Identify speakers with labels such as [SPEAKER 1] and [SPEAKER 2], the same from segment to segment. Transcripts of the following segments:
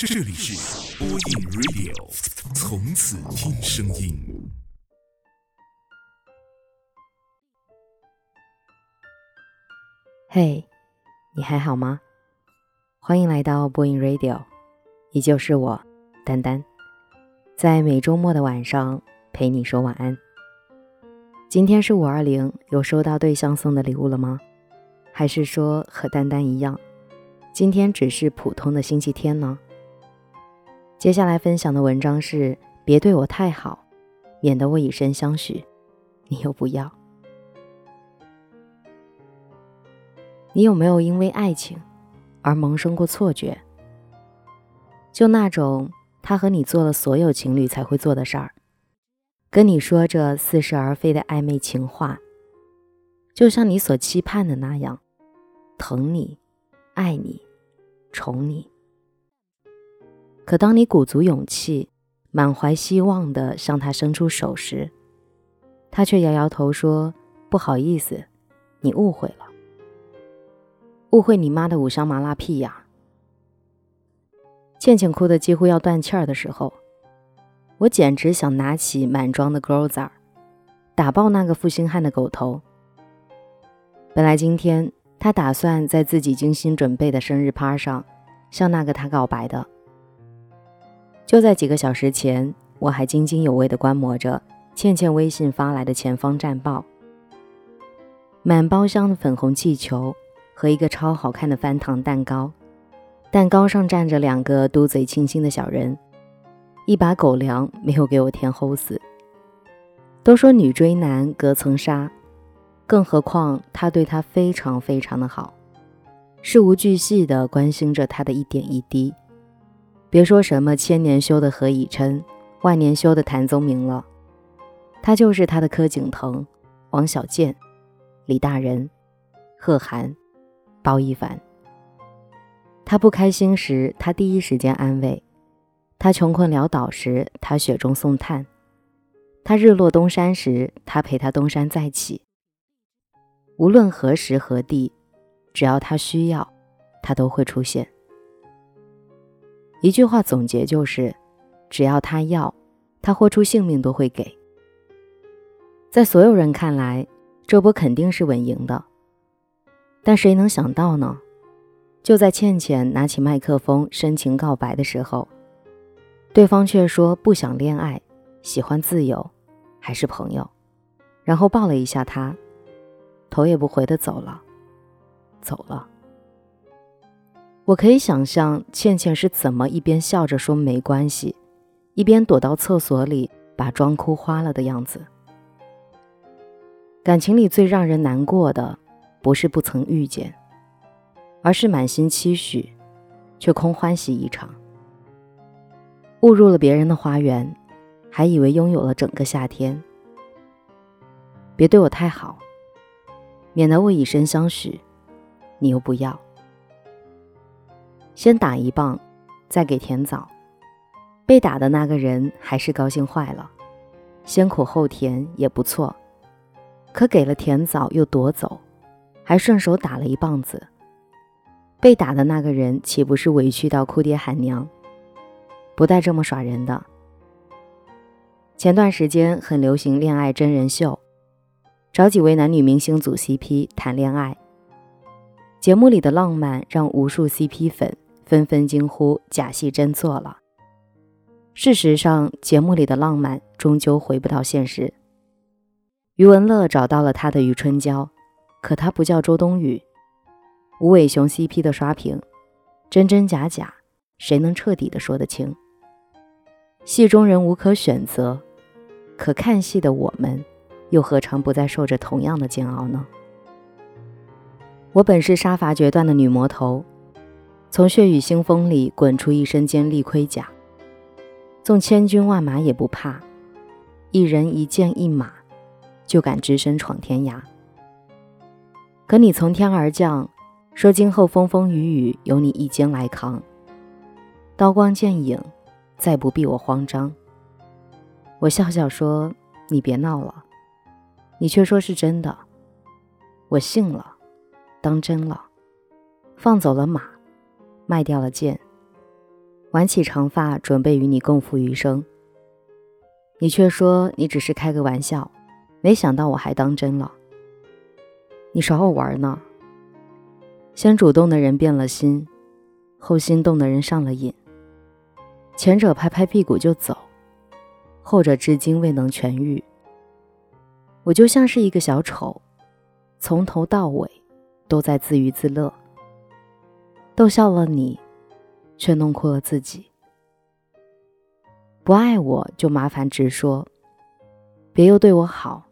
[SPEAKER 1] 这里是播音 Radio，从此听声音。
[SPEAKER 2] 嘿，你还好吗？欢迎来到播音 Radio，依旧是我丹丹，在每周末的晚上陪你说晚安。今天是五二零，有收到对象送的礼物了吗？还是说和丹丹一样，今天只是普通的星期天呢？接下来分享的文章是：别对我太好，免得我以身相许，你又不要。你有没有因为爱情而萌生过错觉？就那种他和你做了所有情侣才会做的事儿，跟你说着似是而非的暧昧情话，就像你所期盼的那样，疼你、爱你、宠你。可当你鼓足勇气、满怀希望地向他伸出手时，他却摇摇头说：“不好意思，你误会了。误会你妈的五香麻辣屁呀！”倩倩哭得几乎要断气儿的时候，我简直想拿起满装的钩子儿，打爆那个负心汉的狗头。本来今天他打算在自己精心准备的生日趴上向那个他告白的。就在几个小时前，我还津津有味地观摩着倩倩微信发来的前方战报，满包厢的粉红气球和一个超好看的翻糖蛋糕，蛋糕上站着两个嘟嘴亲亲的小人，一把狗粮没有给我填齁死。都说女追男隔层纱，更何况他对她非常非常的好，事无巨细地关心着她的一点一滴。别说什么千年修的何以琛，万年修的谭宗明了，他就是他的柯景腾、王小贱、李大人、贺涵、包奕凡。他不开心时，他第一时间安慰；他穷困潦倒时，他雪中送炭；他日落东山时，他陪他东山再起。无论何时何地，只要他需要，他都会出现。一句话总结就是：只要他要，他豁出性命都会给。在所有人看来，这波肯定是稳赢的。但谁能想到呢？就在倩倩拿起麦克风深情告白的时候，对方却说不想恋爱，喜欢自由，还是朋友。然后抱了一下他，头也不回的走了，走了。我可以想象倩倩是怎么一边笑着说没关系，一边躲到厕所里把妆哭花了的样子。感情里最让人难过的，不是不曾遇见，而是满心期许，却空欢喜一场。误入了别人的花园，还以为拥有了整个夏天。别对我太好，免得我以身相许，你又不要。先打一棒，再给甜枣。被打的那个人还是高兴坏了，先苦后甜也不错。可给了甜枣又夺走，还顺手打了一棒子。被打的那个人岂不是委屈到哭爹喊娘？不带这么耍人的。前段时间很流行恋爱真人秀，找几位男女明星组 CP 谈恋爱。节目里的浪漫让无数 CP 粉。纷纷惊呼：“假戏真做了。”事实上，节目里的浪漫终究回不到现实。余文乐找到了他的余春娇，可他不叫周冬雨。吴伟雄 CP 的刷屏，真真假假，谁能彻底的说得清？戏中人无可选择，可看戏的我们，又何尝不再受着同样的煎熬呢？我本是杀伐决断的女魔头。从血雨腥风里滚出一身坚利盔甲，纵千军万马也不怕，一人一剑一马，就敢只身闯天涯。可你从天而降，说今后风风雨雨由你一肩来扛，刀光剑影，再不必我慌张。我笑笑说：“你别闹了。”你却说是真的，我信了，当真了，放走了马。卖掉了剑，挽起长发准备与你共赴余生，你却说你只是开个玩笑，没想到我还当真了。你耍我玩呢？先主动的人变了心，后心动的人上了瘾。前者拍拍屁股就走，后者至今未能痊愈。我就像是一个小丑，从头到尾都在自娱自乐，逗笑了你，却弄哭了自己。不爱我就麻烦直说，别又对我好，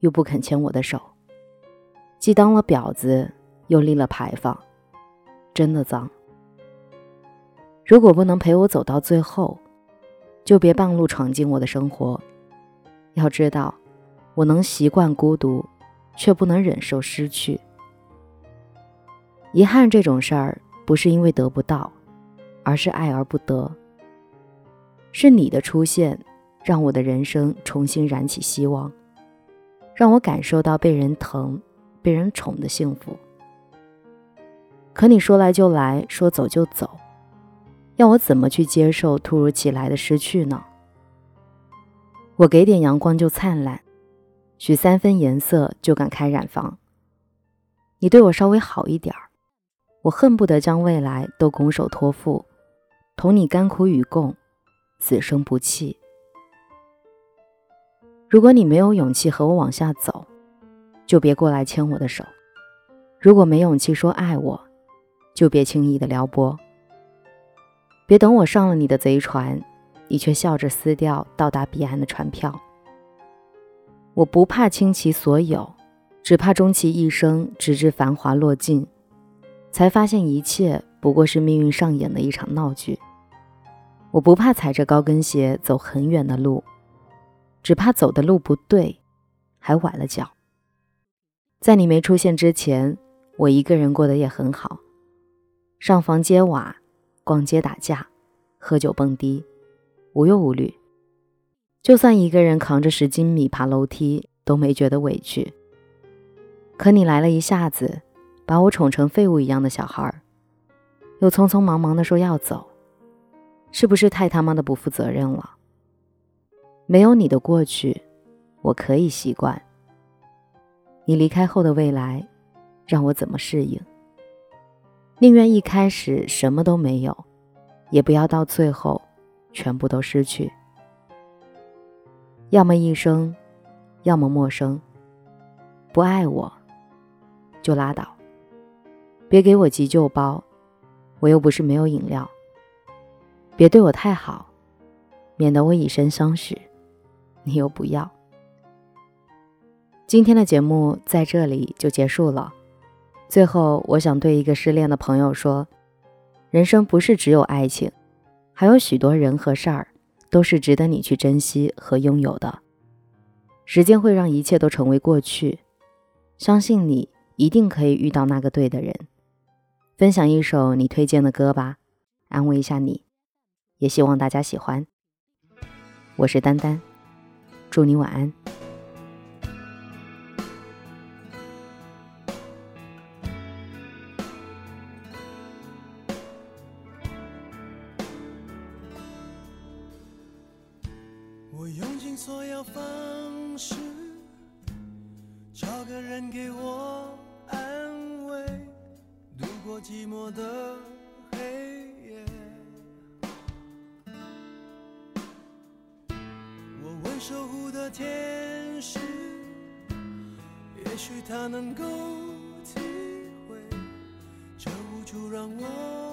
[SPEAKER 2] 又不肯牵我的手。既当了婊子，又立了牌坊，真的脏。如果不能陪我走到最后，就别半路闯进我的生活。要知道，我能习惯孤独，却不能忍受失去。遗憾这种事儿，不是因为得不到，而是爱而不得。是你的出现，让我的人生重新燃起希望，让我感受到被人疼。被人宠的幸福，可你说来就来，说走就走，要我怎么去接受突如其来的失去呢？我给点阳光就灿烂，许三分颜色就敢开染坊。你对我稍微好一点儿，我恨不得将未来都拱手托付，同你甘苦与共，此生不弃。如果你没有勇气和我往下走，就别过来牵我的手。如果没勇气说爱我，就别轻易的撩拨。别等我上了你的贼船，你却笑着撕掉到达彼岸的船票。我不怕倾其所有，只怕终其一生，直至繁华落尽，才发现一切不过是命运上演的一场闹剧。我不怕踩着高跟鞋走很远的路，只怕走的路不对，还崴了脚。在你没出现之前，我一个人过得也很好，上房揭瓦，逛街打架，喝酒蹦迪，无忧无虑。就算一个人扛着十斤米爬楼梯，都没觉得委屈。可你来了一下子，把我宠成废物一样的小孩，又匆匆忙忙的说要走，是不是太他妈的不负责任了？没有你的过去，我可以习惯。你离开后的未来，让我怎么适应？宁愿一开始什么都没有，也不要到最后全部都失去。要么一生，要么陌生。不爱我，就拉倒。别给我急救包，我又不是没有饮料。别对我太好，免得我以身相许，你又不要。今天的节目在这里就结束了。最后，我想对一个失恋的朋友说：人生不是只有爱情，还有许多人和事儿都是值得你去珍惜和拥有的。时间会让一切都成为过去，相信你一定可以遇到那个对的人。分享一首你推荐的歌吧，安慰一下你，也希望大家喜欢。我是丹丹，祝你晚安。
[SPEAKER 3] 所有方式，找个人给我，寂寞的黑夜。我问守护的天使，也许他能够体会这无助让我。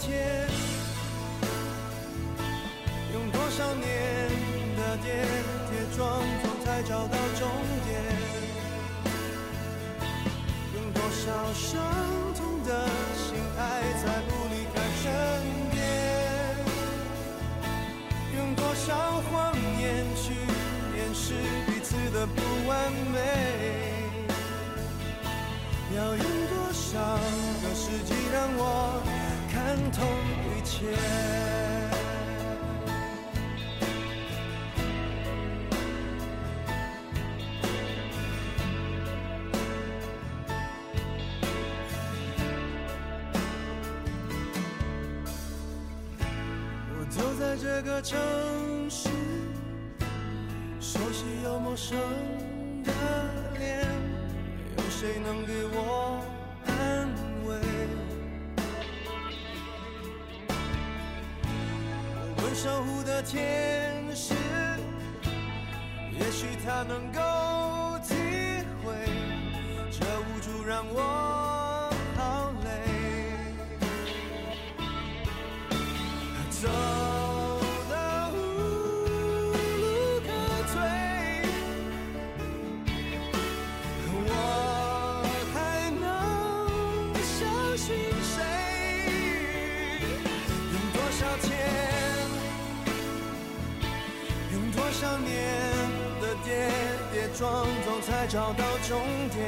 [SPEAKER 3] 天，用多少年的跌跌撞撞才找到终点？用多少伤痛的心爱才不离开身边？用多少谎言去掩饰彼此的不完美？要用多少个世纪让我看透一切？我走在这个城市，熟悉又陌生的脸，有谁能给我守护的天使，也许他能够体会这无助让我撞撞才找到终点？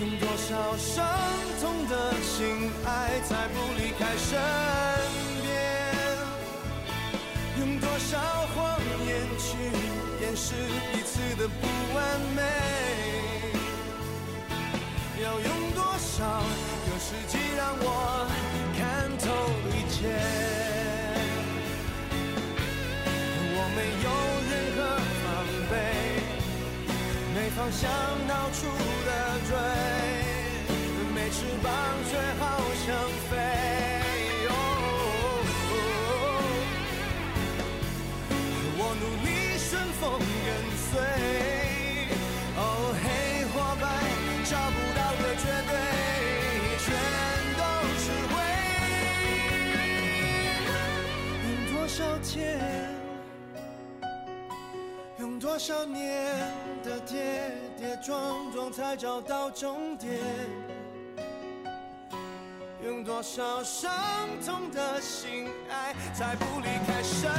[SPEAKER 3] 用多少伤痛的心爱，才不离开身边？用多少谎言去掩饰彼此的不完美？要用多少个世纪让我看透一切？我没有方向到处的追，没翅膀却好想飞。我努力顺风跟随，哦，黑或白，找不到的绝对，全都是灰。用多少天？用多少年才找到终点？用多少伤痛的心爱才不离开身